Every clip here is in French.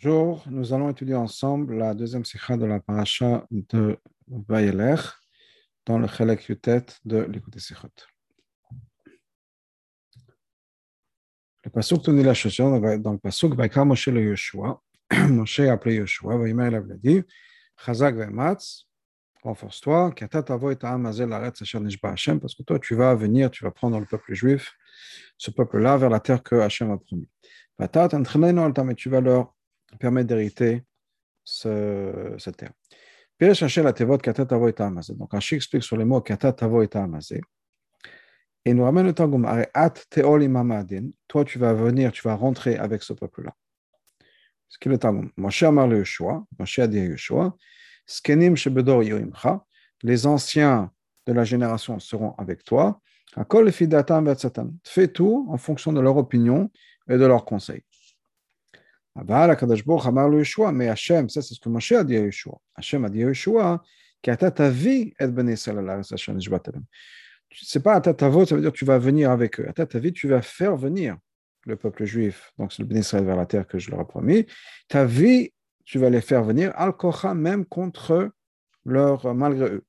Bonjour, nous allons étudier ensemble la deuxième sikha de la paracha de Vayeler dans le Chelek Yutet de l'écoute Sikhot. Le pasuk nous la chose dans le pasuk Vaikar Moshe le Yoshua. Moshe a appelé Yoshua, Vaïma il a dit Chazak Vaimatz, renforce-toi, Kata Tavo et Ta'am Azel Aretz Asher Nishba Hashem, parce que toi tu vas venir, tu vas prendre le peuple juif, ce peuple-là, vers la terre que Hashem a promis. Mais tu vas leur permettre d'hériter ce, cette terre. Donc Rashi explique sur les mots Kata Tavo et nous ramène le Targum, toi tu vas venir, tu vas rentrer avec ce peuple-là. Ce qui est le Targum. Moshe Amar le Yeshua, Moshe a dit à Yeshua, Skenim Shebedor Yoimcha, les anciens de la génération seront avec toi. Akol Fidatam Vetzatan. Fais tout en fonction de leur opinion et de leurs conseils. Mais Hachem, ça c'est ce que Moshe a dit à Yeshua. Hachem a dit à Yeshua, qu'ata ta vie est ben Israël, c'est pas ta tavo, ça veut dire tu vas venir avec eux. À ta vie, tu vas faire venir le peuple juif, donc c'est le Ben Israël vers la terre que je leur ai promis. Ta vie, tu vas les faire venir, al même contre leur, malgré eux.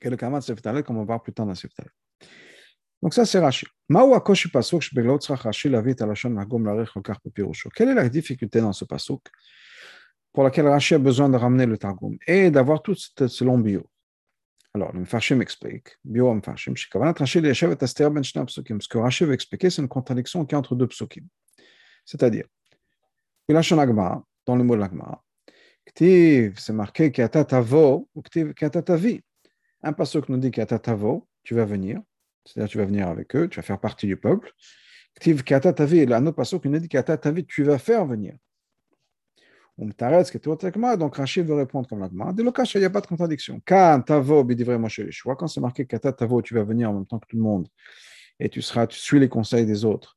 Quel le kamat Seftalel, comme on va plus tard dans Seftalel. Donc ça, c'est Rashi. Quelle est la difficulté dans ce pasuk pour laquelle Rashi a besoin de ramener le Targum et d'avoir tout ce long bio? Alors, le Mfarshim explique, bio Mfarshim, ben ce que Rashi veut expliquer, c'est une contradiction qui est entre deux psukim. C'est-à-dire, dans le mot de l'Agmara, c'est marqué Kiata Tavo ou Kiata Tavi. Un pasuk nous dit Kiata Tavo, tu vas venir, c'est-à-dire tu vas venir avec eux, tu vas faire partie du peuple. Ktiv kata tavi, un autre passage qui nous dit kata tavi, tu vas faire venir. Donc Rachid veut répondre comme l'agma. De l'occasion, il n'y a pas de contradiction. Quand tavo quand c'est marqué kata tavo, tu vas venir en même temps que tout le monde et tu seras, tu suis les conseils des autres.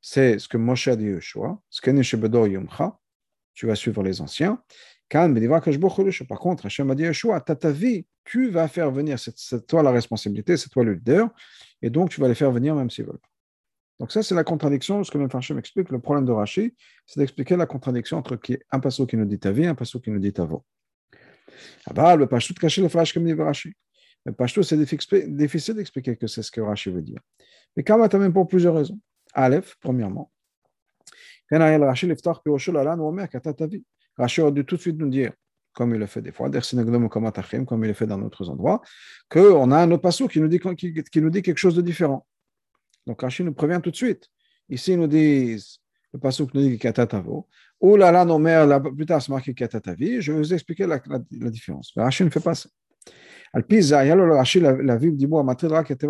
C'est ce que Moshe a dit Yeshua. Ce que Yumcha, tu vas suivre les anciens. Par contre, Hachem a dit Yeshua, ta vie, tu vas faire venir, c'est toi la responsabilité, c'est toi le leader et donc tu vas les faire venir même s'ils veulent. Donc ça, c'est la contradiction, ce que M. Farchem explique, le problème de Rashi, c'est d'expliquer la contradiction entre un passo qui nous dit ta vie un passo qui nous dit ta voix. Ah bah, le pashtout caché le flash comme dit Rashi. Le pashtout, c'est difficile d'expliquer que c'est ce que Rashi veut dire. Mais quand même pour plusieurs raisons. Aleph, premièrement. Rashi aurait dû tout de suite nous dire comme il le fait des fois, comme il le fait dans d'autres endroits, qu'on a un autre passage qui nous, dit, qui, nous dit quelque chose de différent. Donc Rachid nous prévient tout de suite. Ici, ils nous disent, le passage nous dit Katatavo, ou là, là, nos mères, là, plus tard, c'est marqué Katatavi, je vais vous expliquer la, différence. Mais Rachid ne fait pas ça. La mot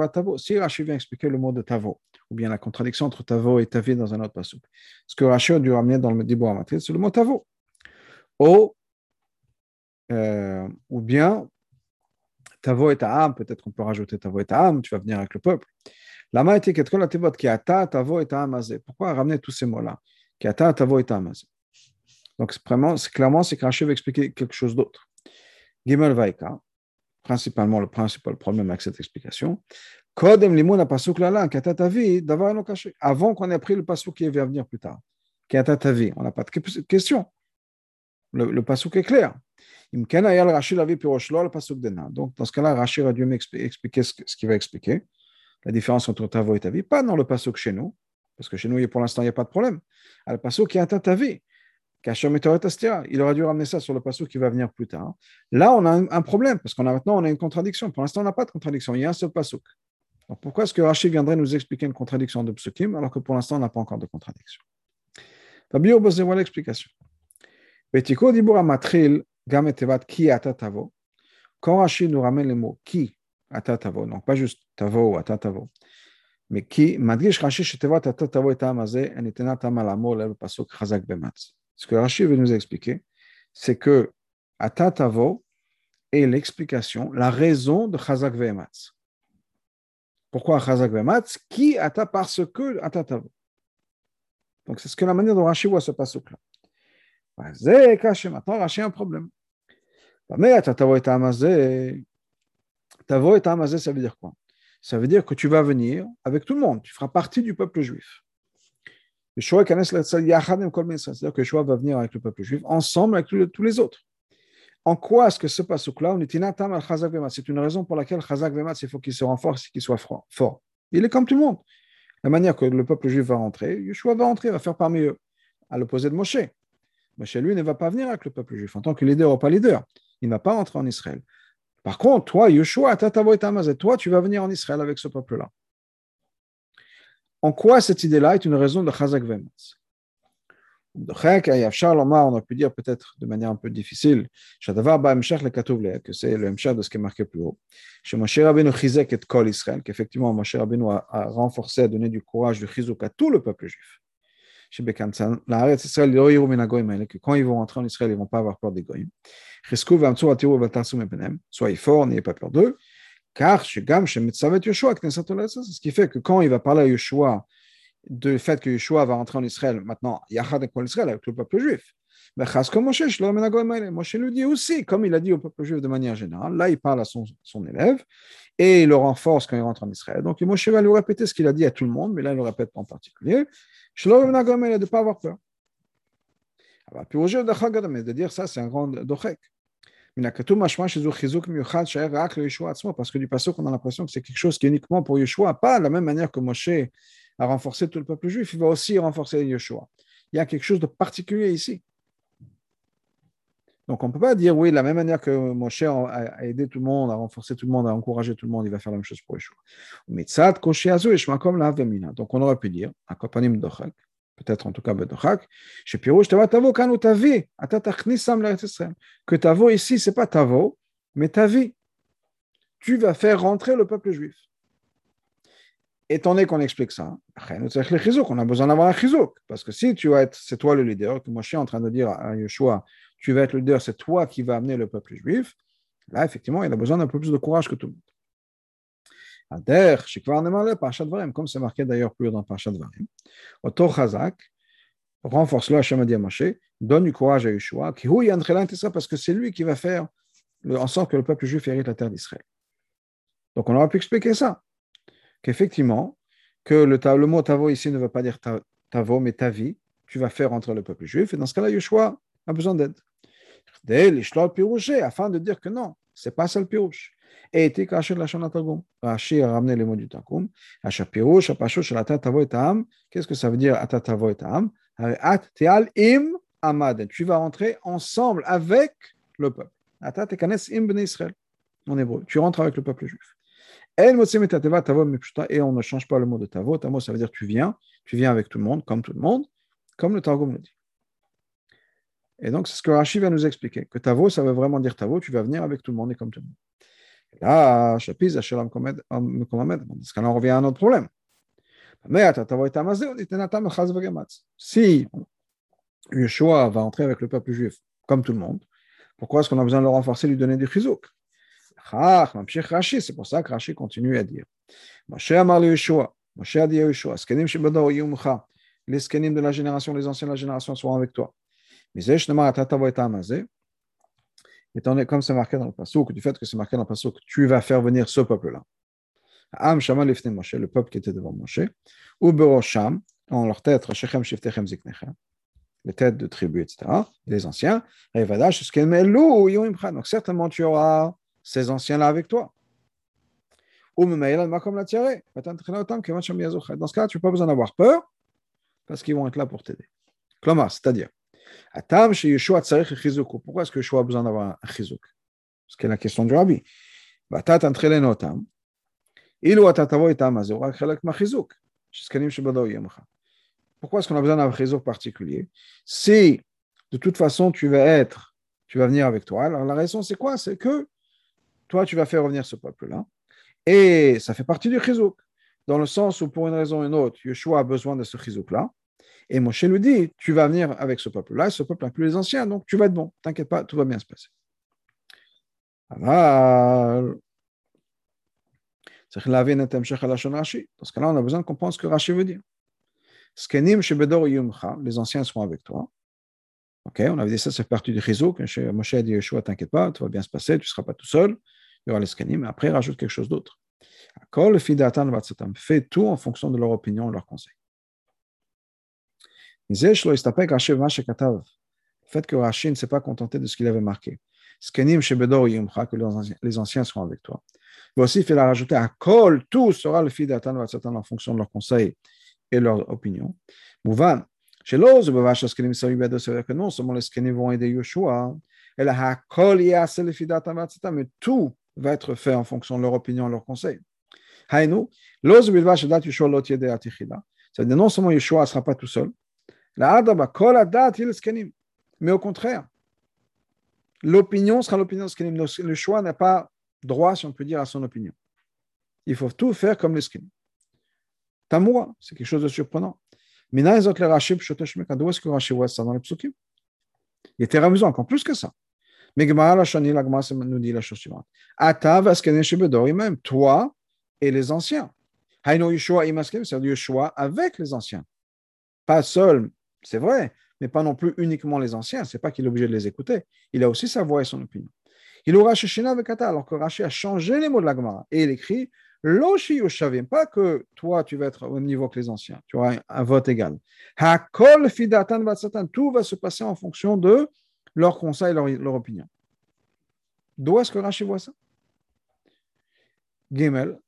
Tavo. Si Rachid vient expliquer le mot de Tavo, ou bien la contradiction entre Tavo et Tavi dans un autre passage, ce que Rachid a dû ramener dans le Dibo Amatrid, c'est le mot Tavo. Ou euh, ou bien Tavo et ta âme, peut-être qu'on peut rajouter Tavo et ta âme, tu vas venir avec le peuple. Lama était la tevot qui ata Tavo et ta Pourquoi ramener tous ces mots-là? Qui ata Tavo et ta Donc vraiment, clairement, c'est que veut expliquer quelque chose d'autre. Gimel Vaika, principalement le principal problème avec cette explication. Kodem limon pasuk lala, kata tavi, d'avoir un caché. Avant qu'on ait appris le pasuk qui va venir plus tard. Kata tavi, on n'a pas de question. Le, le pasuk est clair. Donc, dans ce cas-là, Rachid a dû m'expliquer ce, qu'il va expliquer, la différence entre ta voix et ta vie, pas dans le pasuk chez nous, parce que chez nous, pour l'instant, il n'y a pas de problème. Le pasuk qui atteint ta vie, il aurait dû ramener ça sur le pasuk qui va venir plus tard. Là, on a un, problème, parce qu'on a maintenant une contradiction. Pour l'instant, on n'a pas de contradiction, il y a un seul pasuk. Pourquoi est-ce que Rachid viendrait nous expliquer une contradiction de psukim, alors que pour l'instant, on n'a pas encore de contradiction? Fabio, voilà l'explication. Betiko dibur matril Quand Rachid nous ramène le mot qui atatavo, donc pas juste tavo atatavo, mais qui, atatavo et amalamo le pasuk chazak bematz. Ce que Rachid veut nous expliquer, c'est que atatavo est l'explication, la raison de chazak bematz. Pourquoi chazak bematz Qui ata parce que atatavo. Donc c'est ce que la manière dont Rachid voit ce pasuk là. Maintenant, Rachid a un problème. Mais Tavo et Amazé, et ça veut dire quoi? Ça veut dire que tu vas venir avec tout le monde, tu feras partie du peuple juif. C'est-à-dire que Yeshua va venir avec le peuple juif, ensemble avec tous les autres. En quoi est-ce que ce pasouk-là, c'est une raison pour laquelle Chazak Vemat, il faut qu'il se renforce, qu'il soit fort. Il est comme tout le monde. La manière que le peuple juif va rentrer, Yeshua va rentrer, va faire parmi eux, à l'opposé de Moshe. Moshe, lui, ne va pas venir avec le peuple juif en tant que leader ou pas leader. Il ne va pas rentrer en Israël. Par contre, toi, Yeshua, toi, tu vas venir en Israël avec ce peuple-là. En quoi cette idée-là est une raison de Chazak Vematz on a pu dire peut-être de manière un peu difficile, que c'est le Mshach de ce qui est marqué plus haut. Chez Moshe Chizek et Kol Israël, qu'effectivement Moshe Rabbeinu a, a renforcé, a donné du courage, du chizuk à tout le peuple juif. L'arrêt Israël, que quand ils vont rentrer en Israël, ils ne vont pas avoir peur des goyim. Soyez forts, n'ayez pas peur d'eux. Car ce qui fait que quand il va parler à Yoshua, du fait que Yeshua va rentrer en Israël maintenant, Yachad avec Israël, avec le peuple juif. Moshe lui dit aussi, comme il a dit au peuple juif de manière générale, là il parle à son, élève et il le renforce quand il rentre en Israël. Donc Moshe va lui répéter ce qu'il a dit à tout le monde, mais là il le répète en particulier. de ne pas avoir peur. de dire ça, c'est un grand dochek. Parce que du passage, on a l'impression que c'est quelque chose qui est uniquement pour Yeshua, pas de la même manière que Moshe à renforcer tout le peuple juif, il va aussi renforcer Yeshua. Il y a quelque chose de particulier ici. Donc on ne peut pas dire, oui, de la même manière que Moshe a aidé tout le monde, a renforcé tout le monde, a encouragé tout le monde, il va faire la même chose pour Yeshua. Donc on aurait pu dire, peut-être en tout cas Bedochak, que Tavo ici, ce n'est pas Tavo, mais ta vie. Tu vas faire rentrer le peuple juif étant donné qu'on explique ça, on a besoin d'avoir un chizouk. Parce que si tu vas être, c'est toi le leader, que je suis en train de dire à Yeshua, tu vas être le leader, c'est toi qui vas amener le peuple juif, là, effectivement, il a besoin d'un peu plus de courage que tout le monde. Comme c'est marqué d'ailleurs plus dans Parashat Varim, Oto Chazak, renforce-le Hashem Moshe, donne du courage à Yeshua, parce que c'est lui qui va faire en sorte que le peuple juif hérite la terre d'Israël. Donc on aurait pu expliquer ça qu'effectivement, que le, mot tavo ici ne veut pas dire tavo, mais ta vie, tu vas faire entrer le peuple juif. Et dans ce cas-là, Yeshua a besoin d'aide. Afin de dire que non, c'est pas ça le pirouche. Et était caché la Targum. Rashi a ramené les mots du Targum. Asha pirouche, apachot, la tavo et am. Qu'est-ce que ça veut dire atatavo et am? At teal im amad. Tu vas rentrer ensemble avec le peuple. Atat kanes im ben Israël. En hébreu. Tu rentres avec le peuple juif. Et on ne change pas le mot de tavo. Tavo, ça veut dire tu viens, tu viens avec tout le monde, comme tout le monde, comme le Targum le dit. Et donc, c'est ce que Rashi va nous expliquer, que tavo, ça veut vraiment dire tavo, tu vas venir avec tout le monde et comme tout le monde. Et là, Chapiz, dans ce cas-là, revient à un autre problème. Si Yeshua va entrer avec le peuple juif, comme tout le monde, pourquoi est-ce qu'on a besoin de le renforcer, lui donner du chizouk c'est pour ça que Rashi continue à dire. Moshe Amar Yeshua, Moshe a Yeshua, les Skenim de la génération, les anciens de la génération seront avec toi. Étant donné comme c'est marqué dans le Passouk, du fait que c'est marqué dans le Passouk, tu vas faire venir ce peuple-là. Am Shama Lefne Moshe, le peuple qui était devant Moshe, ou Berosham, en leur tête, Shechem Shiftechem Ziknechem, les têtes de tribus, etc., les anciens, Revadash, Skemelou, Yumcha. Donc certainement tu auras ces anciens-là avec toi. Ou Dans ce cas-là, tu n'as pas besoin d'avoir peur parce qu'ils vont être là pour t'aider. c'est-à-dire, pourquoi est-ce que Yeshua a besoin d'avoir un chizouk c'est la question du rabbi. Pourquoi est-ce qu'on a besoin d'un chizouk particulier Si de toute façon tu vas être, tu vas venir avec toi, alors la raison c'est quoi? C'est que toi, tu vas faire revenir ce peuple-là. Et ça fait partie du chizouk, dans le sens où, pour une raison ou une autre, Yeshua a besoin de ce chizouk-là. Et Moshe lui dit, tu vas venir avec ce peuple-là, ce peuple plus les anciens, donc tu vas être bon, t'inquiète pas, tout va bien se passer. Dans ce cas-là, on a besoin de comprendre ce que Rashi veut dire. Les anciens seront avec toi. On avait dit ça, c'est partie du réseau. Moshe a dit Yeshua, t'inquiète pas, tout va bien se passer, tu ne seras pas tout seul il y aura les mais après, rajoute quelque chose d'autre. Fais tout en fonction de leur opinion, de leur conseil. Le fait que Rashi ne s'est pas contenté de ce qu'il avait marqué. Skenim que les anciens seront avec toi. Mais aussi, il a rajouté à Kol, tout sera le fils d'Atan en fonction de leurs conseils et leurs opinions. Mouvan, chez l'ose, que non seulement les Skenim vont aider Yoshua, et la Kol le fils d'Atan mais tout va être fait en fonction de leur opinion et leurs conseils. Hainu, l'ose bilvash dat Yoshua lot yede atichida. C'est-à-dire non seulement Yeshua ne sera pas tout seul, mais au contraire, l'opinion sera l'opinion de skenim. Le choix n'a pas droit, si on peut dire, à son opinion. Il faut tout faire comme les skenim. Tamoura, c'est quelque chose de surprenant. Ça dans les Il était amusant, encore plus que ça. Mais Gemara la Shani, la Gemara nous dit la chose suivante. Ata vaskenim shebedori même, toi et les anciens. Haino Yeshua imaskem, c'est-à-dire Yeshua avec les anciens. Pas seul, c'est vrai, mais pas non plus uniquement les anciens. C'est pas qu'il est obligé de les écouter. Il a aussi sa voix et son opinion. Il aura Shishina avec alors que Rashi a changé les mots de la Gemara. Et il écrit Loshi Yoshavim, pas que toi tu vas être au niveau que les anciens, tu auras un, vote égal. Hakol Fidatan Vatsatan, tout va se passer en fonction de leur conseil, leur, leur opinion. D'où est-ce que Rashi voit ça? Gimel,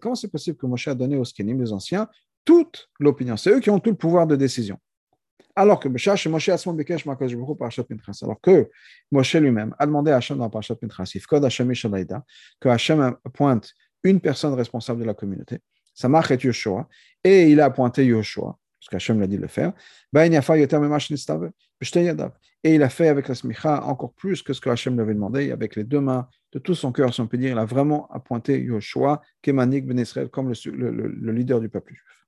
Comment c'est possible que Moshe a donné aux les anciens, toute l'opinion C'est eux qui ont tout le pouvoir de décision. Alors que Moshe alors que Moshe lui-même a demandé à Hachem dans Parashat Pinchas, que Hachem pointe une personne responsable de la communauté, ça marque Yoshua, et il a appointé Yoshua, parce qu'Hachem l'a dit de le faire, et il a fait avec la smicha encore plus que ce que Hachem lui avait demandé, avec les deux mains, de tout son cœur, si on il a vraiment appointé Yoshua, Kemanik Ben Israël, comme le, leader du peuple juif.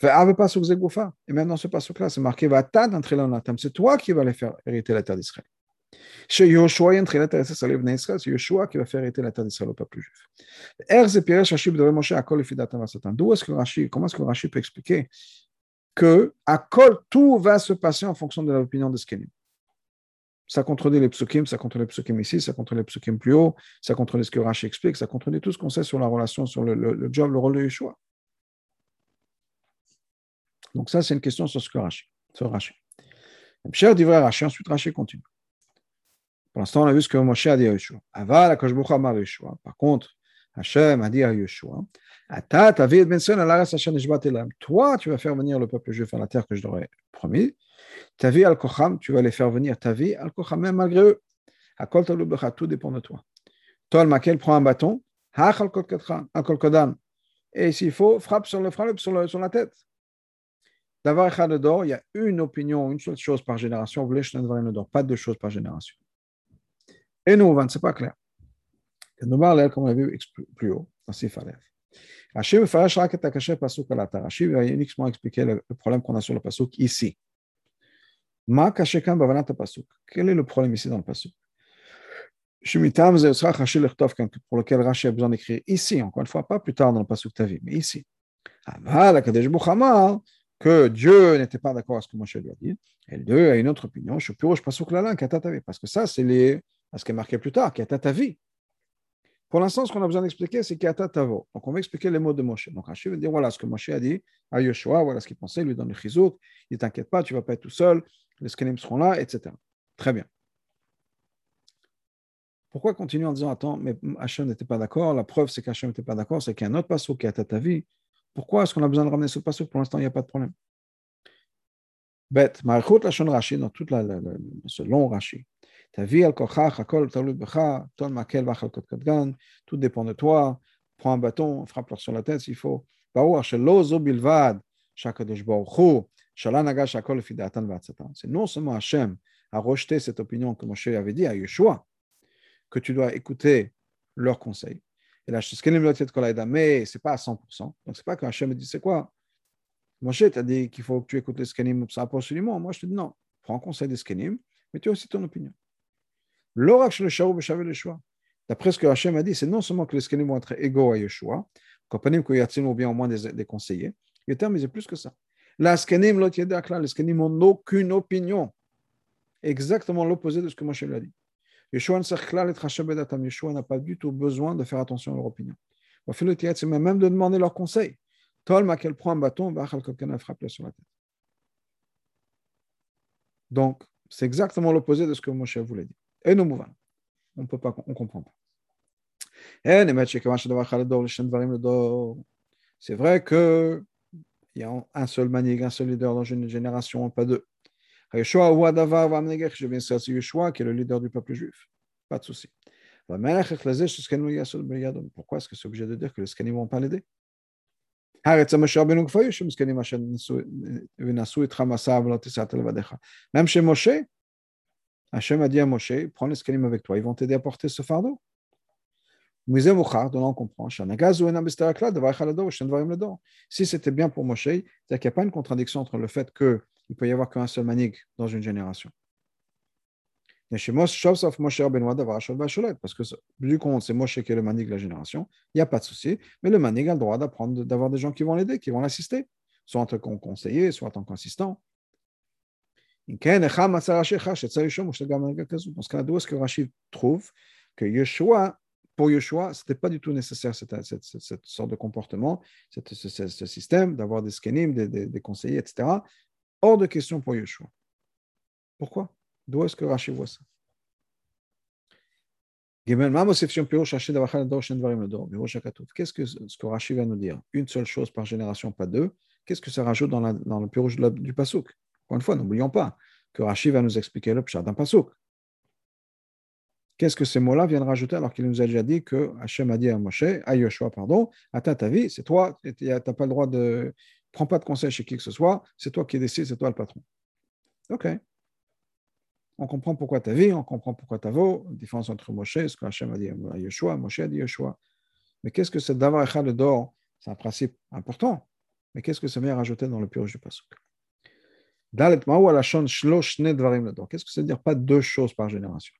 Et maintenant, ce passage-là, c'est marqué C'est toi qui vas les faire hériter la terre d'Israël. C'est Yoshua qui va faire hériter la terre d'Israël au peuple juif. D'où est-ce que Rashi, comment est-ce que Rashi peut expliquer que à tout va se passer en fonction de l'opinion de Skenim? Ça contredit les psukim, ça contredit les psukim ici, ça contredit les psukim plus haut, ça contredit ce que Rashi explique, ça contredit tout ce qu'on sait sur la relation, sur le, job, le rôle de Yeshua. Donc ça, c'est une question sur ce que Rashi, sur Rashi. Cher dit vrai Rashi, ensuite Rashi continue. Pour l'instant, on a vu ce que Moshe a dit à Yeshua. Aval, Yeshua. Par contre, Hachem a dit à Yeshua, toi, tu vas faire venir le peuple juif à la terre que je leur ai promis. Ta vie al-Kocham, tu vas les faire venir ta vie al-Kocham, même malgré eux. Tout dépend de toi. Tol Makel prend un bâton. Et s'il faut, frappe sur le frappe sur la tête. D'avoir d'or, il y a une opinion, une seule chose par génération. Pas deux choses par génération. Et nous, c'est pas clair. Comme on l'a vu plus haut, dans Sifalev. Rashi va uniquement expliquer le, problème qu'on a sur le pasuk ici. Ma Quel est le problème ici dans le pasuk? Pour lequel Rashi a besoin d'écrire ici, encore une fois, pas plus tard dans le pasuk Tavi, mais ici. Que Dieu n'était pas d'accord avec ce que Moshe lui a dit, et Dieu a une autre opinion, parce que ça, c'est les, ce qui est marqué plus tard, Katatavi. Pour l'instant, ce qu'on a besoin d'expliquer, c'est Kata Tavo. Donc, on va expliquer les mots de Moshe. Donc, Rachid va dire voilà ce que Moshe a dit à Yoshua, voilà ce qu'il pensait, il lui donne le chizouk, il ne t'inquiète pas, tu ne vas pas être tout seul, les skenim seront là, etc. Très bien. Pourquoi continuer en disant attends, mais Hachem n'était pas d'accord? La preuve, c'est qu'Hachem n'était pas d'accord, c'est qu'il y a un autre passo qui est à ta vie. Pourquoi est-ce qu'on a besoin de ramener ce passo Pour l'instant, il n'y a pas de problème. Bête, Marichut Lachon Rashi, dans toute la, ce long Rashi, ta vie, al tout dépend de toi. Prends un bâton, frappe-leur sur la tête s'il faut. C'est non seulement Hachem a rejeté cette opinion que Moshe avait dit à Yeshua, que tu dois écouter leurs conseils. Et là, mais ce n'est pas à 100%. Donc, ce n'est pas que Hachem dit, c'est quoi? Moshe t'a dit qu'il faut que tu écoutes les skenim absolument. Moi, je te dis non. Prends conseil des skenim, mais tu as aussi ton opinion. D'après ce que Hachem a dit, c'est non seulement que les skenim vont être égaux à Yeshua, compagnie que ou bien au moins des, conseillers, mais c'est plus que ça. La skenim, les skenim n'ont aucune opinion. Exactement l'opposé de ce que Moshe lui a dit. Yeshua n'a pas du tout besoin de faire attention à leur opinion. C'est même de demander leur conseil. Tolma qu'elle prend un bâton, quelqu'un frappe sur la tête. Donc, c'est exactement l'opposé de ce que Moshe voulait dire. Et nous mouvons. On ne peut pas, on comprend pas. C'est vrai qu'il y a un seul manique, un seul leader dans une génération, pas deux. Je viens Yeshua qui est le leader du peuple juif. Pas de souci. Pourquoi est-ce que c'est obligé de dire que les scanim ne vont pas l'aider? Même chez Moshe, Hachem a dit à Moshe, prends les scanim avec toi, ils vont t'aider à porter ce fardeau. Si c'était bien pour Moshe, qu'il n'y a pas une contradiction entre le fait qu'il ne peut y avoir qu'un seul manig dans une génération. Parce que du compte, c'est Moshe qui est le manig de la génération, il n'y a pas de souci, mais le manig a le droit d'apprendre, d'avoir des gens qui vont l'aider, qui vont l'assister, soit en tant que conseiller, soit en tant qu'assistant. Dans ce cas-là, d'où est-ce que Rachid trouve que Yeshua pour Yeshua, ce n'était pas du tout nécessaire cette, cette, cette, sorte de comportement, ce, système d'avoir des skenim, des, des, conseillers, etc. Hors de question pour Yeshua. Pourquoi? D'où est-ce que Rashi voit ça? Qu'est-ce que ce que Rashi va nous dire? Une seule chose par génération, pas deux. Qu'est-ce que ça rajoute dans, la, dans le pirouge du Pasuk? Encore une fois, n'oublions pas que Rashi va nous expliquer le pshat d'un Pasuk. Qu'est-ce que ces mots-là viennent rajouter alors qu'il nous a déjà dit que Hachem a dit à Moshe, à Yoshua, pardon, à ta vie, c'est toi, tu n'as pas le droit de. Prends pas de conseil chez qui que ce soit, c'est toi qui décides, c'est toi le patron. Ok. On comprend pourquoi ta vie, on comprend pourquoi ta vaut, différence entre Moshe, ce que Hachem a dit à Yoshua, Moshe a dit Yoshua. Mais qu'est-ce que c'est d'avoir Echad d'or C'est un principe important. Mais qu'est-ce que ça vient rajouter dans le purge du Pasuk? La Qu'est-ce que ça veut dire? Pas deux choses par génération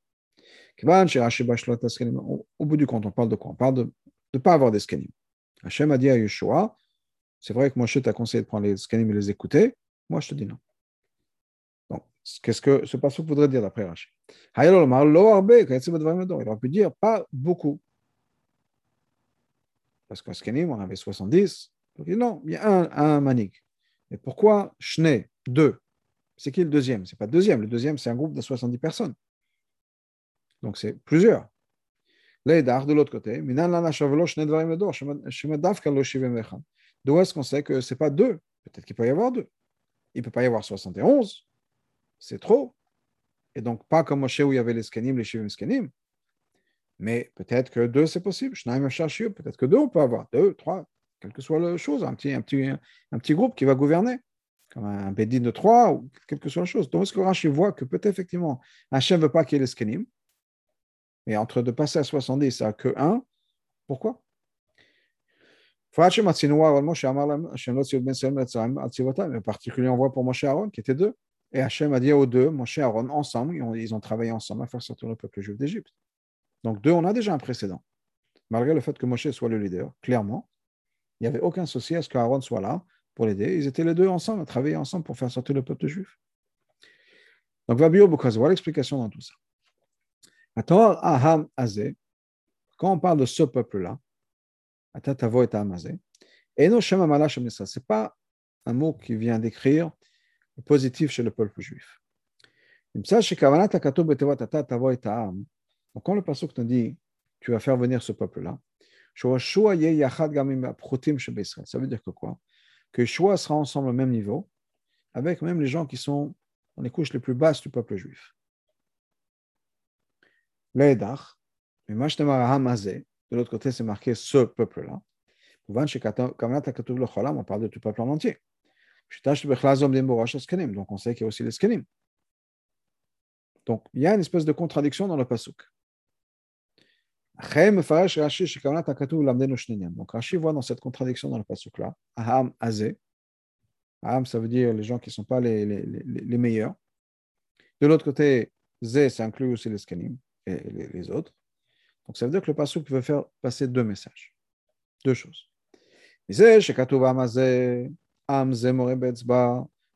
au bout du compte, on parle de quoi On parle de ne pas avoir des scanim. Hachem a dit à Yeshua, c'est vrai que Moshe t'a conseillé de prendre les scanim et les écouter. Moi, je te dis non. Donc, qu'est-ce que ce passage voudrait dire d'après Rachid Il aurait pu dire pas beaucoup. Parce qu'en scanim, on avait 70. Donc, non, il y a un, un manik. Mais pourquoi Shne, deux? C'est qui le deuxième? C'est pas le deuxième. Le deuxième, c'est un groupe de 70 personnes. Donc c'est plusieurs. L'Eidar, de l'autre côté, D'où est-ce qu'on sait que ce n'est pas deux? Peut-être qu'il peut y avoir deux. Il ne peut pas y avoir 71. C'est trop. Et donc, pas comme Moshe où il y avait les skenim, les shivim skenim. Mais peut-être que deux, c'est possible. Peut-être que deux, on peut avoir. Deux, trois, quelle que soit la chose. Un petit, un petit, un petit groupe qui va gouverner. Comme un bédine de trois, ou quelle que soit la chose. Donc, est-ce que Rashi voit que peut-être effectivement, Hachem ne veut pas qu'il y ait les skenim? Mais entre de passer à 70 à que 1, pourquoi? En particulier, on voit pour Moshe Aaron, qui étaient deux. Et Hachem a dit aux deux, Moshe Aaron, ensemble, ils ont travaillé ensemble à faire sortir le peuple juif d'Égypte. Donc, deux, on a déjà un précédent. Malgré le fait que Moshe soit le leader, clairement, il n'y avait aucun souci à ce qu'Aaron soit là pour l'aider. Ils étaient les deux ensemble, à travailler ensemble pour faire sortir le peuple juif. Donc, Vabio Boukaz, voilà l'explication dans tout ça. Quand on parle de ce peuple-là, ce n'est pas un mot qui vient décrire le positif chez le peuple juif. Quand le pasuk nous dit tu vas faire venir ce peuple-là, ça veut dire que quoi? Que Shua sera ensemble au même niveau, avec même les gens qui sont dans les couches les plus basses du peuple juif. Mais de l'autre côté, c'est marqué ce peuple-là. On parle de tout peuple en entier. Donc, on sait qu'il y a aussi les skenim. Donc, il y a une espèce de contradiction dans le pasuk. Donc, Rashi voit dans cette contradiction dans le pasuk-là, Aham Azé. Aham, ça veut dire les gens qui ne sont pas les meilleurs. De l'autre côté, Zé, ça inclut aussi les skenim les, autres. Donc ça veut dire que le pasuk veut faire passer deux messages, deux choses.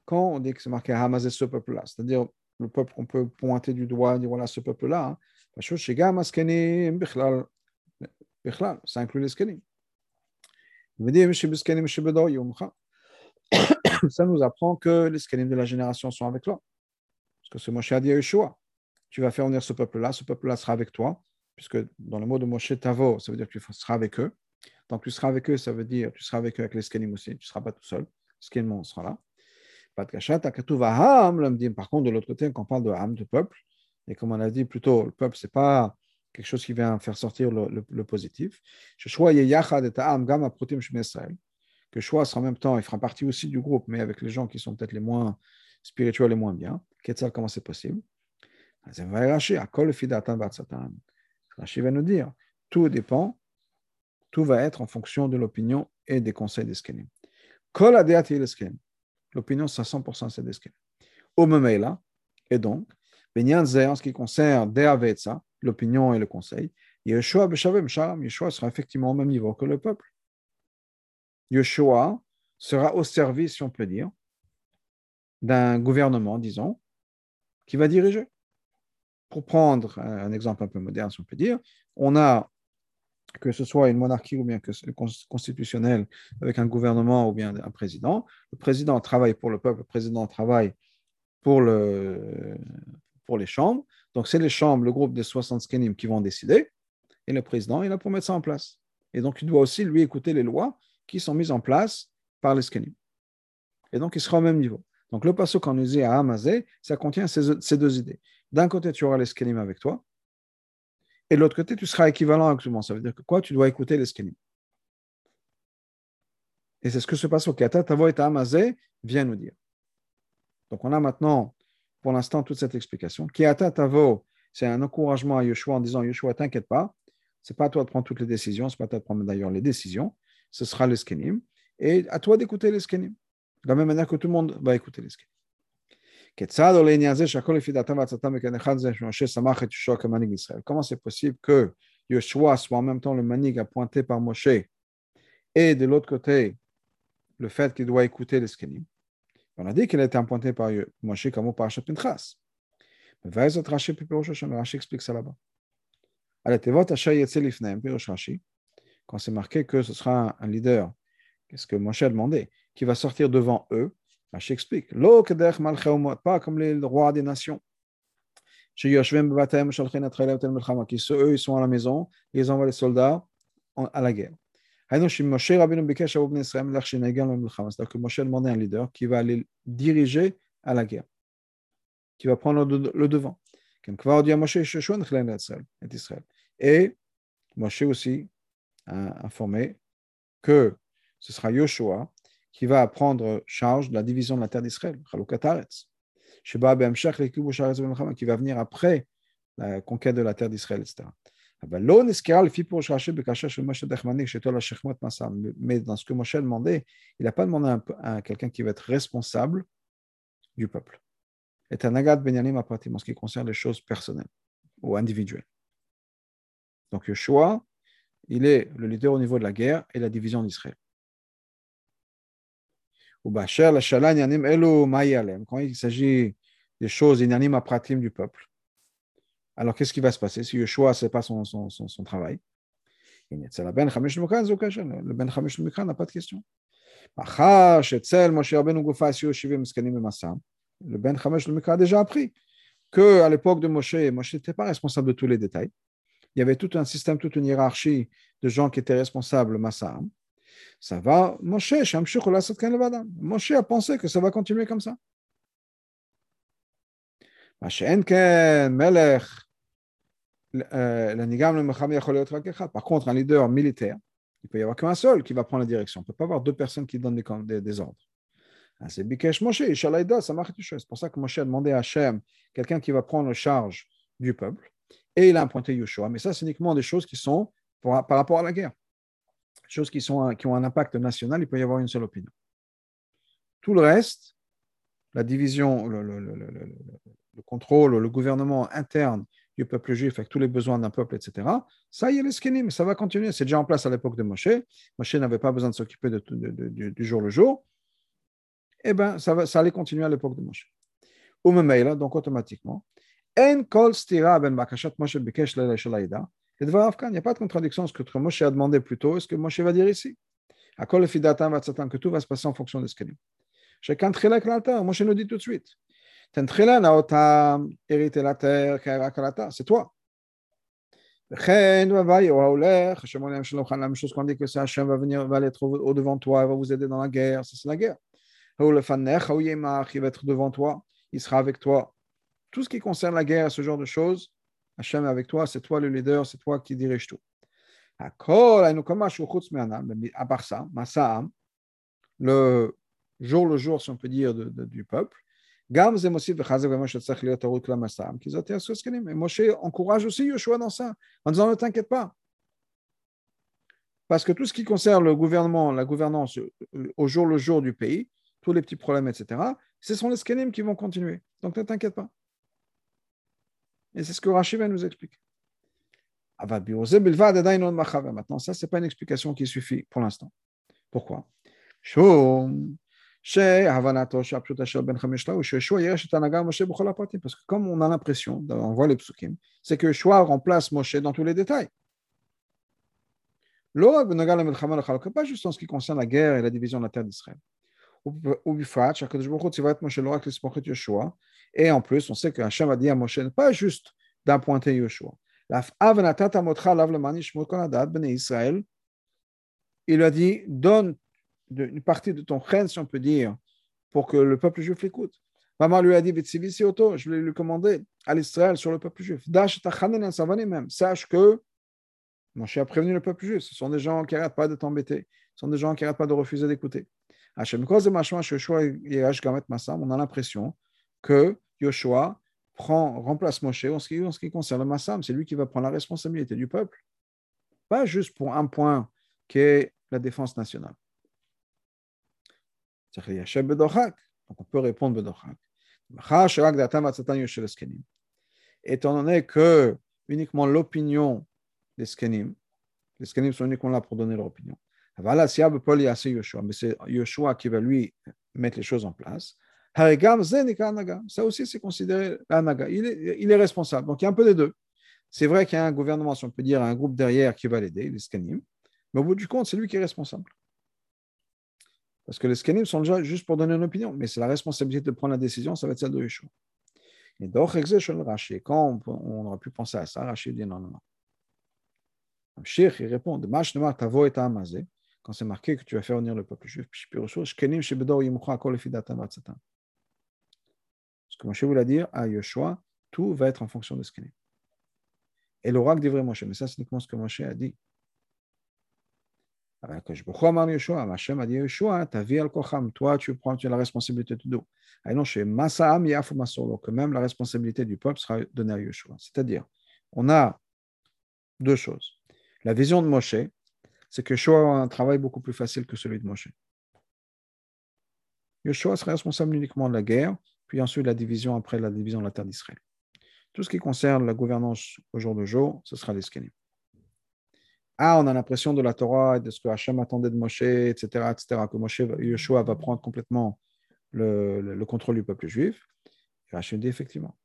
Quand on dit que c'est marqué Hamazé, ce peuple-là, c'est-à-dire le peuple qu'on peut pointer du doigt, dire voilà ce peuple-là, ça inclut les skenim. Ça nous apprend que les skenim de la génération sont avec toi. Parce que ce Moshe a dit à Yeshua, tu vas faire venir ce peuple-là, ce peuple-là sera avec toi, puisque dans le mot de Moshe Tavo, ça veut dire que tu seras avec eux. Donc tu seras avec eux, ça veut dire tu seras avec eux avec les skenim aussi, tu ne seras pas tout seul. Skenim, sera là. Pas de Par contre, de l'autre côté, quand on parle de Ham, de peuple, et comme on a dit plus tôt, le peuple, ce n'est pas quelque chose qui vient faire sortir le, positif. Que choix sera en même temps, il fera partie aussi du groupe, mais avec les gens qui sont peut-être les moins spirituels, les moins bien. Comment c'est possible? Rashi va nous dire tout dépend, tout va être en fonction de l'opinion et des conseils des skenim. L'opinion, c'est à 100% c'est des skenim. Au là, et donc, en ce qui concerne l'opinion et le conseil, Yeshua Yeshua sera effectivement au même niveau que le peuple. Yeshua sera au service, si on peut dire, d'un gouvernement, disons, qui va diriger. Pour prendre un exemple un peu moderne, si on peut dire, on a, que ce soit une monarchie ou bien que constitutionnel, avec un gouvernement ou bien un président, le président travaille pour le peuple, le président travaille pour, le, pour les chambres. Donc, c'est les chambres, le groupe des 60 skenim qui vont décider, et le président, il a pour mettre ça en place. Et donc, il doit aussi, lui, écouter les lois qui sont mises en place par les skenim. Et donc, il sera au même niveau. Donc, le passo qu'on nous à Amazé, ça contient ces, deux idées. D'un côté, tu auras les avec toi, et de l'autre côté, tu seras équivalent à tout le monde. Ça veut dire que quoi? Tu dois écouter les. Et c'est ce que ce passo Kata Tavo et Amazé vient nous dire. Donc, on a maintenant pour l'instant toute cette explication. Kiata Tavo, c'est un encouragement à Yeshua en disant Yeshua, t'inquiète pas, c'est pas à toi de prendre toutes les décisions, c'est pas à toi de prendre d'ailleurs les décisions, ce sera les et à toi d'écouter les. De la même manière que tout le monde va écouter les. Comment c'est possible que Yeshua soit en même temps le manig appointé par Moshe et de l'autre côté, le fait qu'il doit écouter les on a dit qu'il a été appointé par Moshe comme par Pinchas. Mais Rashi explique ça là-bas. Quand c'est marqué que ce sera un leader, qu'est-ce que Moshe a demandé? Qui va sortir devant eux Rashi explique. Pas comme les rois des nations. Qui eux, ils sont à la maison, ils envoient les soldats à la guerre. C'est-à-dire que Moshe a demandé un leader qui va aller diriger à la guerre, qui va prendre le devant. Et Moshe aussi a informé que ce sera Yoshua qui va prendre charge de la division de la terre d'Israël, qui va venir après la conquête de la terre d'Israël, etc. Mais dans ce que Moshe a demandé, il n'a pas demandé à, quelqu'un qui va être responsable du peuple. C'est un agat benyanim en ce qui concerne les choses personnelles ou individuelles. Donc Yeshua, il est le leader au niveau de la guerre et la division d'Israël. Quand il s'agit des choses inanimes à du peuple, alors qu'est-ce qui va se passer si Yeshua, ce n'est pas son, son, son, son travail? Le Ben Chamish Mikran n'a pas de question. Le Ben Chamish Mikran a déjà appris qu'à l'époque de Moshe, Moshe n'était pas responsable de tous les détails. Il y avait tout un système, toute une hiérarchie de gens qui étaient responsables, Massam. Ça va, Moshe, Moshe a pensé que ça va continuer comme ça. Par contre, un leader militaire, il peut y avoir qu'un seul qui va prendre la direction. Il ne peut pas avoir deux personnes qui donnent des, ordres. Ah, c'est Bikesh Moshe, C'est pour ça que Moshe a demandé à Hachem quelqu'un qui va prendre charge du peuple. Et il a appointé Yeshua. Mais ça, c'est uniquement des choses qui sont par rapport à la guerre. Choses qui, sont, qui ont un impact national, il peut y avoir une seule opinion. Tout le reste, la division, le, le, le, le contrôle, le gouvernement interne du peuple juif avec tous les besoins d'un peuple, etc. Ça y est, les skenim, ça va continuer. C'est déjà en place à l'époque de Moshe. Moshe n'avait pas besoin de s'occuper du jour le jour. Eh bien, ça, ça allait continuer à l'époque de Moshe. Ou donc automatiquement. En kol stira ben bakashat Moshe et de il n'y a pas de contradiction ce que Moshe a demandé plus tôt et ce que Moshe va dire ici. À quoi le fidatam va que tout va se passer en fonction de ce qu'il dit. Chacun trilak l'altar, Moshe nous dit tout de suite. Tentrila naotam, hériter la terre, kairak c'est toi. Chen va la même chose qu'on dit que c'est Hashem va venir, va être au devant toi, va vous aider dans la guerre, c'est la guerre. Il va être devant toi, il sera avec toi. Tout ce qui concerne la guerre, ce genre de choses, Hachem avec toi, c'est toi le leader, c'est toi qui dirige tout. À part ça, le jour le jour, si on peut dire, de, de, du peuple, Et Moshe encourage aussi Yoshua dans ça, en disant ne t'inquiète pas. Parce que tout ce qui concerne le gouvernement, la gouvernance au jour le jour du pays, tous les petits problèmes, etc., ce sont les skenim qui vont continuer. Donc ne t'inquiète pas. Et c'est ce que Rachid va nous expliquer. Maintenant, ça, ce n'est pas une explication qui suffit pour l'instant. Pourquoi? Parce que comme on a l'impression, on voit les psukim, c'est que Yeshua remplace Moshe dans tous les détails. Pas juste en ce qui concerne la guerre et la division de la terre d'Israël. Et en plus, on sait que Hachem a dit à Moshe, pas juste d'appointer Yeshua. Il lui a dit, donne une partie de ton chêne, si on peut dire, pour que le peuple juif l'écoute. Maman lui a dit, je vais lui commander à l'Israël sur le peuple juif. Sache que mon chien a prévenu le peuple juif. Ce sont des gens qui n'arrêtent pas de t'embêter. Ce sont des gens qui n'arrêtent pas de refuser d'écouter. On a l'impression que Yoshua prend, remplace Moshe en ce qui, en ce qui concerne le Massam. C'est lui qui va prendre la responsabilité du peuple. Pas juste pour un point qui est la défense nationale. Donc on peut répondre Bedochak. Étant donné que uniquement l'opinion des skenim, les skenim sont uniquement là pour donner leur opinion. Mais c'est Yoshua qui va lui mettre les choses en place. Ça aussi, c'est considéré l'anaga. Il est, il est responsable. Donc il y a un peu des deux. C'est vrai qu'il y a un gouvernement, si on peut dire, un groupe derrière qui va l'aider, les skenim. Mais au bout du compte, c'est lui qui est responsable. Parce que les skenim sont déjà juste pour donner une opinion, mais c'est la responsabilité de prendre la décision, ça va être celle de Yeshua. Et donc, Rashi, quand on, on, aurait pu penser à ça, Rashi dit non, non, non. Sheikh, il répond, quand c'est marqué que tu vas faire venir le peuple juif, ce que Moshe voulait dire à Yeshua, tout va être en fonction de skenim. Et l'oracle dit vrai Moshe, mais ça c'est uniquement ce que Moshe a dit. Hachem a dit Yeshua, ta vie al toi tu prends tu as la responsabilité de tout. Et non, chez Masaam Yafu Masolo, que même la responsabilité du peuple sera donnée à Yeshua. C'est-à-dire, on a deux choses. La vision de Moshe, c'est que Yeshua a un travail beaucoup plus facile que celui de Moshe. Yeshua sera responsable uniquement de la guerre, puis ensuite la division après la division de la terre d'Israël. Tout ce qui concerne la gouvernance au jour le jour, ce sera les skenim. Ah, on a l'impression de la Torah et de ce que Hachem attendait de Moshe, etc., etc., que Moshe, Yeshua va prendre complètement le, contrôle du peuple juif. Et Hachem dit effectivement.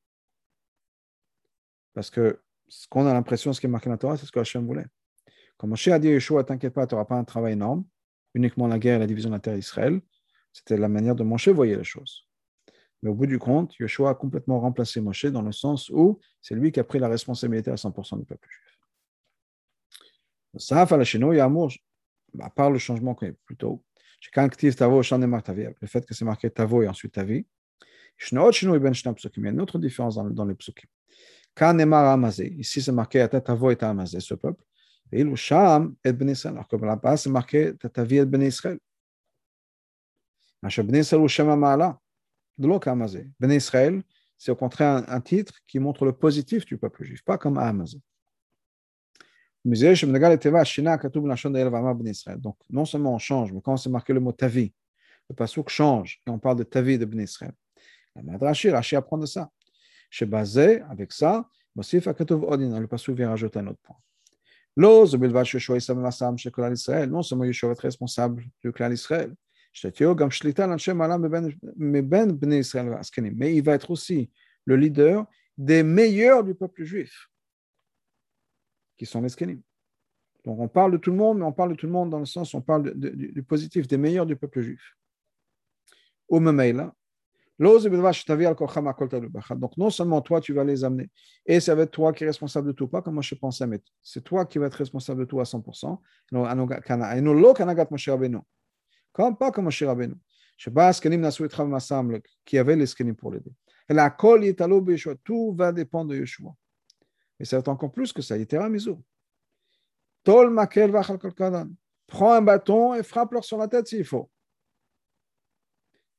Parce que ce qu'on a l'impression, ce qui est marqué dans la Torah, c'est ce que Hachem voulait. Quand Moshe a dit Yeshua, t'inquiète pas, tu n'auras pas un travail énorme, uniquement la guerre et la division de la terre d'Israël, c'était la manière de Moshe voyait les choses. Mais au bout du compte, Yeshua a complètement remplacé Moshe dans le sens où c'est lui qui a pris la responsabilité à 100% du peuple juif. À part le changement plutôt, le fait que c'est marqué Tavo et ensuite Tavi, il y a une autre différence dans, les psukim. Ici, c'est marqué Tavo et Tamazé, ce peuple. Et il Sham et Ben Israël. Alors que là-bas, c'est marqué Tavi et Ben Israël. Ben Israël ou Shema Ma'ala. De l'eau qu'Amazé. Ben Israël, c'est au contraire un, un, titre qui montre le positif du peuple juif, pas comme Amazé. Donc, non seulement on change, mais quand c'est marqué le mot tavi, le pasouk change et on parle de tavi de Ben Israël. La Madrashi, Rashi apprend de ça. Chez basé, avec ça, Mosif Akatov Odin, le pasouk vient rajouter un autre point. Non seulement Yeshua être responsable du clan d'Israël, mais il va être aussi le leader des meilleurs du peuple juif qui sont les skenim. Donc on parle de tout le monde, mais on parle de tout le monde dans le sens où on parle du, positif, des meilleurs du peuple juif. Là, donc non seulement toi, tu vas les amener, et ça va être toi qui es responsable de tout, pas comme moi je pensais, mais c'est toi qui vas être responsable de tout à 100%. Comme, pas comme Moshe Rabbeinu. Qui avait les skenim pour l'aider. La kol yitalo Yeshua. Tout va dépendre de Yeshua. Et ça va être encore plus que ça. Yitera mizou. Tol makel vachal kolkadan. Prends un bâton et frappe-leur sur la tête s'il faut.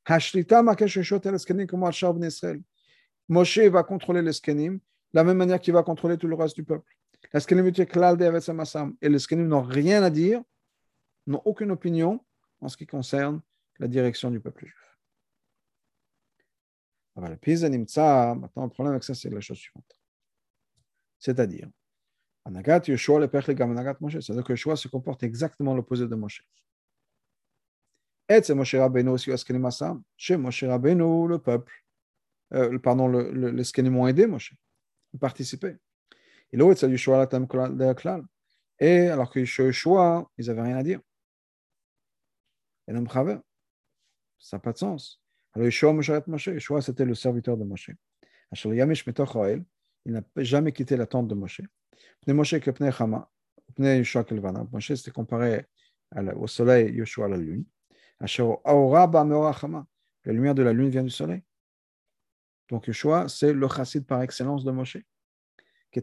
Hashrita makel sheshot el skenim comme Achar ben Israël. Moshe va contrôler les skenim de la même manière qu'il va contrôler tout le reste du peuple. Les skenim et les skenim n'ont rien à dire, n'ont aucune opinion, en ce qui concerne la direction du peuple juif. Alors, maintenant, le problème avec ça, c'est la chose suivante. C'est-à-dire, Anagat Yeshua le Gam Anagat Moshe. C'est-à-dire que Yeshua se comporte exactement l'opposé de Moshe. Et c'est Moshe Rabbeinu aussi, Askenim Asam. Chez Moshe Rabbeinu, le peuple, euh, pardon, le, le, les ont aidé Moshe, ont participé. Et l'autre, c'est Yeshua la Klal. Et alors que Yeshua, ils n'avaient rien à dire. Et l'homme ça n'a pas de sens. Alors Yeshua Moshe Moshe, Yeshua c'était le serviteur de Moshe. Il n'a jamais quitté la tente de Moshe. Moshe c'était comparé au soleil, Yeshua la lune. La lumière de la lune vient du soleil. Donc Yeshua, c'est le chassid par excellence de Moshe. Comment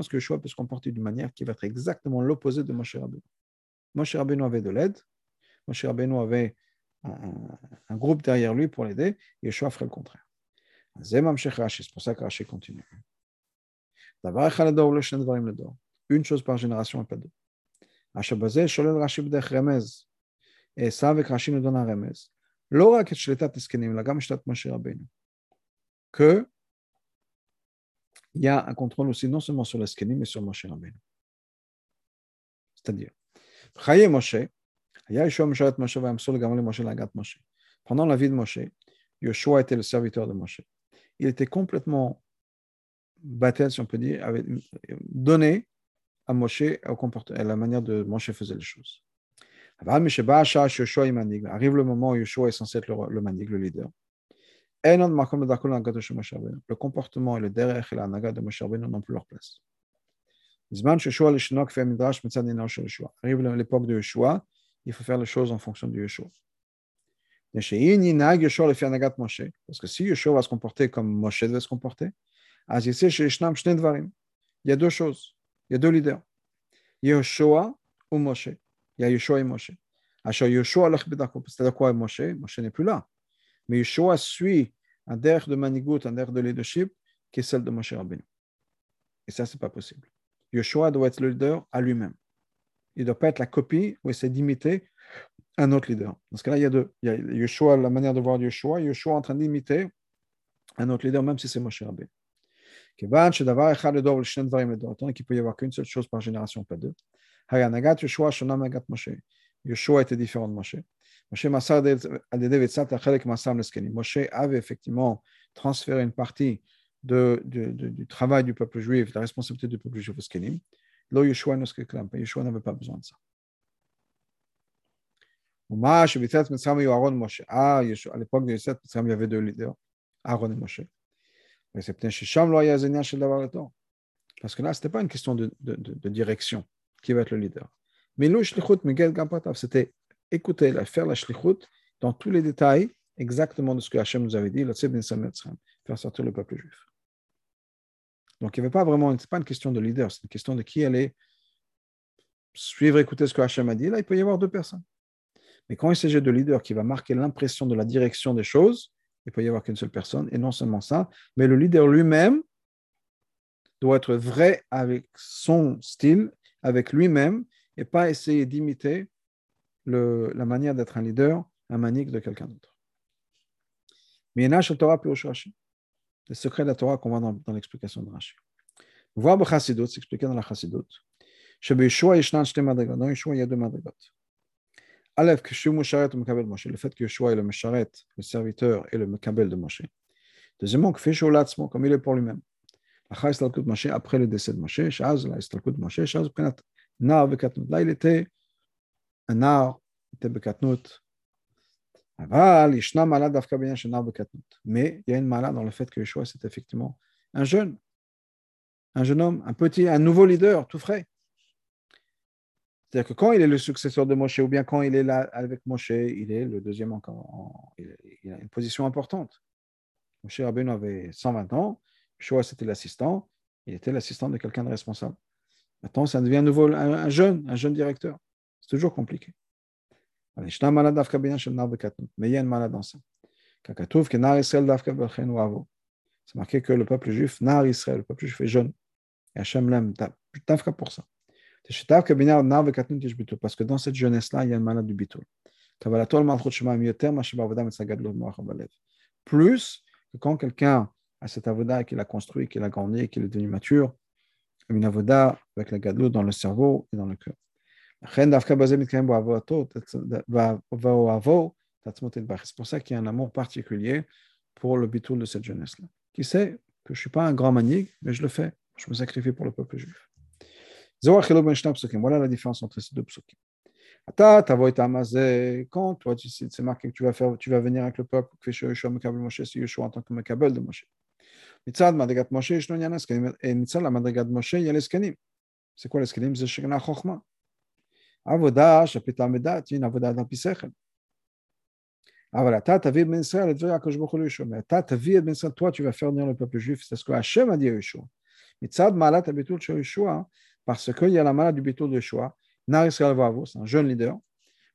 est-ce que Yeshua peut se comporter d'une manière qui va être exactement l'opposé de Moshe Rabbeinu? Moshe Rabbeinu avait de l'aide. Moshe Rabbeinu avait un, groupe derrière lui pour l'aider. Yeshua ferait le contraire. C'est pour ça que Rashi continue. Une chose par génération et pas deux. Et ça, avec Rashi, nous donne un remez. Que il y a un contrôle aussi non seulement sur l'eskenim, mais sur Moshe Rabbeinu. C'est-à-dire, Chaye Moshe, pendant la vie de Moshe, Yoshua était le serviteur de Moshe. Il était complètement battu, si on peut dire, donné à Moshe à la manière de Moshe faisait les choses. Arrive le moment où Yoshua est censé être le, le manig, le leader. Le comportement et le derrière et la de Moshe n'ont plus leur place. Arrive l'époque de Yoshua, il faut faire les choses Yeshua. Parce Yeshua va se comporter Moshe devait se comporter, il y a deux choses, il y a deux leaders. Yeshua ou Moshe. Il y a Yeshua et Moshe. C'est-à-dire quoi Moshe? Moshe n'est plus là. Mais Yeshua suit un derrière de manigout, un derrière de leadership qui est celle de Moshe Rabbeinu. Et ça, c'est pas possible. Yeshua doit être le leader à lui-même il ne doit pas être la copie ou essayer d'imiter un autre leader. Dans ce cas-là, il y a deux. Yeshua, la manière de voir Yeshua, Yeshua en train d'imiter un autre leader, même si c'est Moshe Rabbeinu. qu'il peut y avoir qu'une seule chose par génération, pas deux. Yeshua était différent de Moshe. Moshe avait effectivement transféré une partie de, de, de, du travail du peuple juif, la responsabilité du peuple juif au. Lo Yeshua Yeshua n'avait pas besoin de ça. Ah, à l'époque de Yosef il y avait deux leaders, Aaron et Moshe. Parce que là, ce n'était pas une question de, de, de, de, direction qui va être le leader. Mais le shlichut, c'était écouter, faire la shlichut dans tous les détails, exactement de ce que Hachem nous avait dit, faire sortir le peuple juif. Donc, il n'y avait pas vraiment, ce pas une question de leader, c'est une question de qui allait suivre, écouter ce que Hachem a dit. Là, il peut y avoir deux personnes. Mais quand il s'agit de leader qui va marquer l'impression de la direction des choses, il peut y avoir qu'une seule personne. Et non seulement ça, mais le leader lui-même doit être vrai avec son style, avec lui-même, et pas essayer d'imiter la manière d'être un leader, un manique de quelqu'un d'autre. Mais Torah le secret de la Torah qu'on voit dans, dans l'explication de Rashi. Voir Chassidut, c'est expliqué dans la Chassidut. Chez Yeshua, dans Yeshua, il y a deux madrigot. Aleph, que Shu Musharet ou Mekabel Moshe, le fait que Yeshua est le Mesharet, le serviteur, et le Mekabel de Moshe. Deuxièmement, que Fishu Latzmo, comme il est pour lui-même. après le décès de Moshe, Moshe, Nar Bekatnut. Là, il était un Nar, il était Bekatnut. Mais il y a une malade dans le fait que Yeshua, c'est effectivement un jeune, un jeune homme, un petit, un nouveau leader, tout frais. C'est-à-dire que quand il est le successeur de Moshe, ou bien quand il est là avec Moshe, il est le deuxième encore. il, a une position importante. Moshe Rabbeinu avait 120 ans, Yeshua c'était l'assistant, il était l'assistant de quelqu'un de responsable. Maintenant, ça devient nouveau, un, jeune, un jeune directeur. C'est toujours compliqué. Mais y a une malade dans ça. C'est marqué que le peuple juif, le peuple juif est jeune. Et Hachem Dafka pour ça. Parce que dans cette jeunesse-là, il y a une malade du. Plus que quand quelqu'un a cet avoda qu'il a construit, qu'il a grandi, qu'il est devenu mature, une avoda avec la gadlout dans le cerveau et dans le cœur. C'est pour ça qu'il y a un amour particulier pour le bitul de cette jeunesse-là. Qui sait que je ne suis pas un grand manique, mais je le fais. Je me sacrifie pour le peuple juif. Voilà la différence entre ces deux psukim. Quand toi, c'est marqué que tu vas, faire, tu vas venir avec le peuple, que c'est Yeshua en de. C'est quoi les C'est. Avoda, chapitre Amida, une avoda d'un pisechel. Voilà, ta ta vie ben Israël, et à Kosh Bokhul Yeshua. Ta ta vie ben Israël, toi, tu vas faire venir le peuple juif. C'est ce que Hachem a dit à Yeshua. Mitzad malat abitul chez Yeshua, parce qu'il y a la malat du bitul de Yeshua. Nar Israël c'est un jeune leader.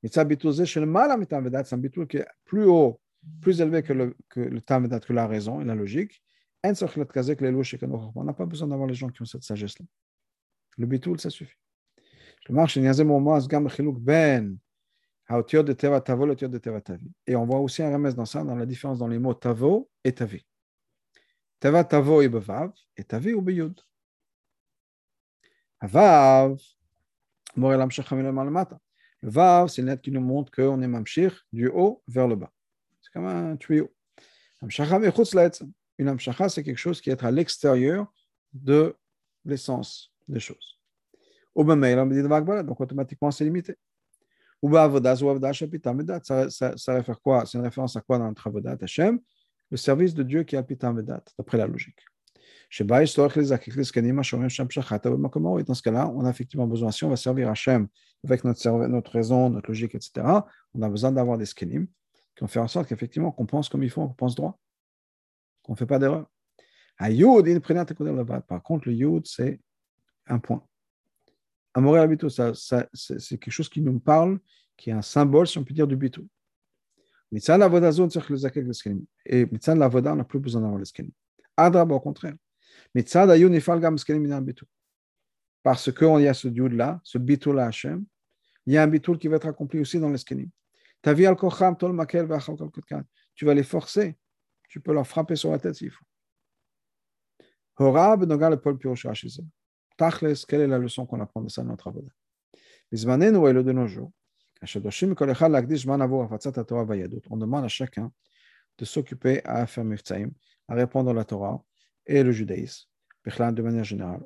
Mitzad bitul ze shel malat mitam vedat, c'est un bitul qui est plus haut, plus élevé que le, que que la raison et la logique. On n'a pas besoin d'avoir les gens qui ont cette sagesse-là. Le bitul, ça suffit. Et on voit aussi un remède dans ça, dans la différence dans les mots tavo et tavi. Teva tavo et bevav, et tavi ou beyud. Vav, c'est une lettre qui nous montre qu'on est mamshir du haut vers le bas. C'est comme un tuyau. Une amshacha, c'est quelque chose qui est à l'extérieur de l'essence des choses. Donc automatiquement, c'est limité. Ça, ça, ça réfère quoi C'est une référence à quoi dans notre avodat Hashem Le service de Dieu qui est Vedat, d'après la logique. Dans ce cas-là, on a effectivement besoin, si on va servir Hachem avec notre, raison, notre logique, etc., on a besoin d'avoir des skenim qui vont faire en sorte qu'effectivement, qu'on pense comme il faut, qu'on pense droit, qu'on ne fait pas d'erreur. Par contre, le yud, c'est un point. Amoré habito, ça, ça, c'est quelque chose qui nous parle, qui est un symbole, si on peut dire, du bitou. Mitzan la vodazon, Et mitzan la voda, on n'a plus besoin d'avoir les skenim. Adrab, au contraire. Parce qu'il y a ce dieu là ce bitul là Hachem, il y a un bitul qui va être accompli aussi dans l'eskenim. Tu vas les forcer, tu peux leur frapper sur la tête s'il faut. Horab, le Paul Tachles, quelle est la leçon qu'on apprend de ça dans notre. On demande à chacun de s'occuper à faire miftaim, à répondre à la Torah, et le judaïsme, de manière générale.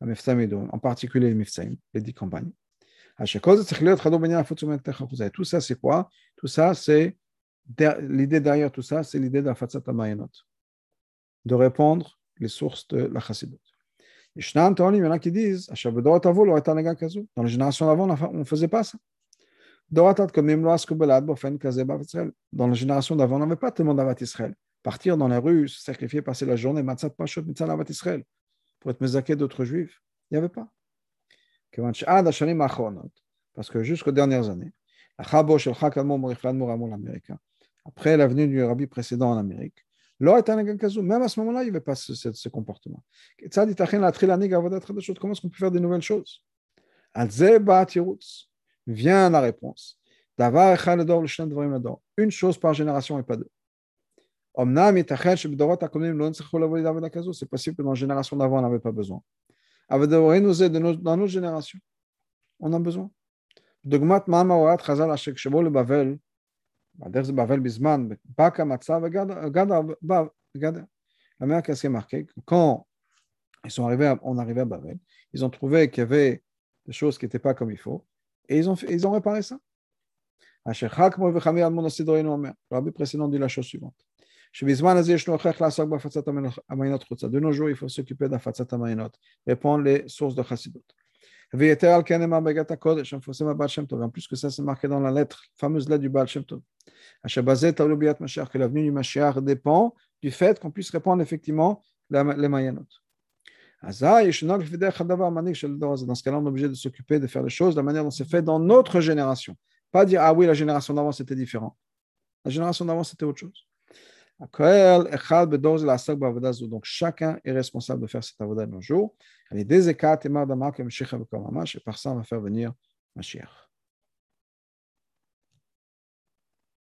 en particulier les les dix campagnes. Tout ça, c'est quoi? Tout ça, c'est l'idée derrière tout ça, c'est l'idée de la de répondre les sources de la Chassidut. Il y en a qui disent dans la génération d'avant, on ne faisait pas ça. Dans la génération d'avant, on n'avait pas tellement d'avat Israël partir dans la rue, se sacrifier, passer la journée, matzat pashot, mitzalavat Israël, pour être mezaké d'autres juifs. Il n'y avait pas. Parce que jusqu'aux dernières années, après l'avenue du rabbi précédent en Amérique, même à ce moment-là, il n'y avait pas ce, ce, ce comportement. Comment est-ce qu'on peut faire de nouvelles choses Vient la réponse. Une chose par génération et pas deux. C'est possible que dans la génération d'avant, on n'avait pas besoin. Dans notre génération, on a besoin. דוגמת מה מאורת חז"ל אשר כשבאו לבבל, La quand ils sont arrivés à, on arrivait à ils ont trouvé qu'il y avait des choses qui n'étaient pas comme il faut, et ils ont, ils ont réparé ça. Le rabbi précédent dit la chose suivante. De nos jours, il faut s'occuper d'Afatsat Amainot, répondre les sources de Chassidut. En plus que ça, c'est marqué dans la lettre, fameuse lettre du Baal Shem Tov. Que l'avenue du Mashiach dépend du fait qu'on puisse répondre effectivement les Mayanot. Dans ce cas-là, on est obligé de s'occuper de faire les choses de la manière dont c'est fait dans notre génération. Pas dire, ah oui, la génération d'avant, c'était différent. La génération d'avant, c'était autre chose. Donc, chacun est responsable de faire cette avoda de nos jours. Et par ça, on va faire venir Mashiach.